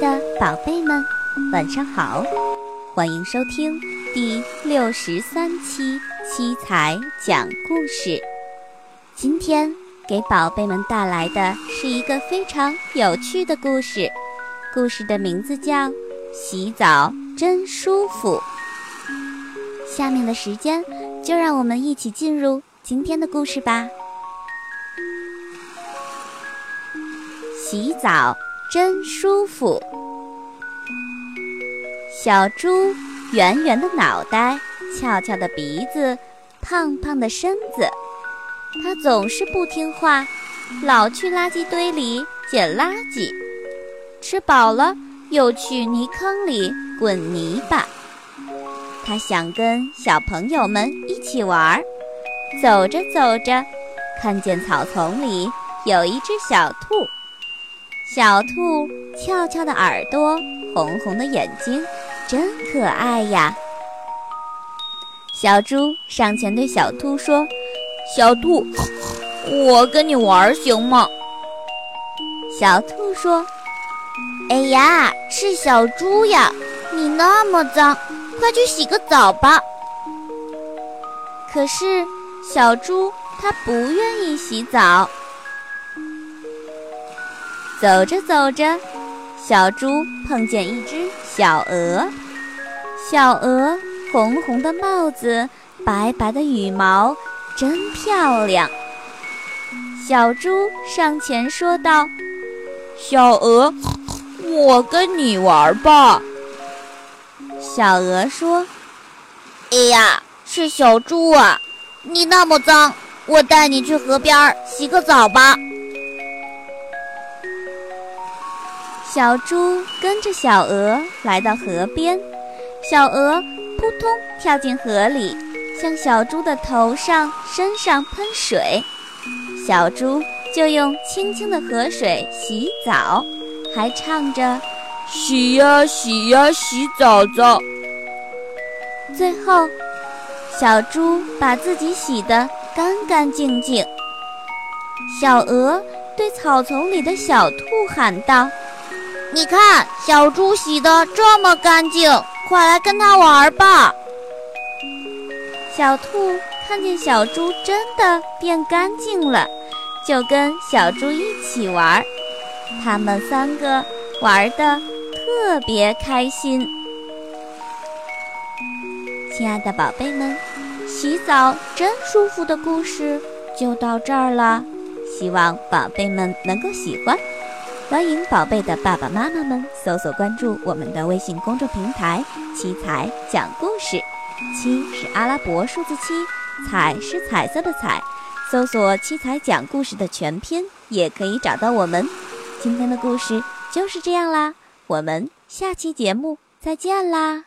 的宝贝们，晚上好！欢迎收听第六十三期七彩讲故事。今天给宝贝们带来的是一个非常有趣的故事，故事的名字叫《洗澡真舒服》。下面的时间，就让我们一起进入今天的故事吧。洗澡真舒服。小猪圆圆的脑袋，翘翘的鼻子，胖胖的身子，它总是不听话，老去垃圾堆里捡垃圾，吃饱了又去泥坑里滚泥巴。它想跟小朋友们一起玩儿，走着走着，看见草丛里有一只小兔。小兔翘翘的耳朵，红红的眼睛，真可爱呀！小猪上前对小兔说：“小兔，我跟你玩行吗？”小兔说：“哎呀，是小猪呀！你那么脏，快去洗个澡吧。”可是小猪它不愿意洗澡。走着走着，小猪碰见一只小鹅。小鹅红红的帽子，白白的羽毛，真漂亮。小猪上前说道：“小鹅，我跟你玩吧。”小鹅说：“哎呀，是小猪啊！你那么脏，我带你去河边洗个澡吧。”小猪跟着小鹅来到河边，小鹅扑通跳进河里，向小猪的头上、身上喷水，小猪就用清清的河水洗澡，还唱着“洗呀洗呀洗澡澡”。最后，小猪把自己洗得干干净净。小鹅对草丛里的小兔喊道。你看，小猪洗得这么干净，快来跟它玩吧！小兔看见小猪真的变干净了，就跟小猪一起玩。他们三个玩的特别开心。亲爱的宝贝们，洗澡真舒服的故事就到这儿了，希望宝贝们能够喜欢。欢迎宝贝的爸爸妈妈们搜索关注我们的微信公众平台“七彩讲故事”，七是阿拉伯数字七，彩是彩色的彩。搜索“七彩讲故事”的全拼，也可以找到我们。今天的故事就是这样啦，我们下期节目再见啦！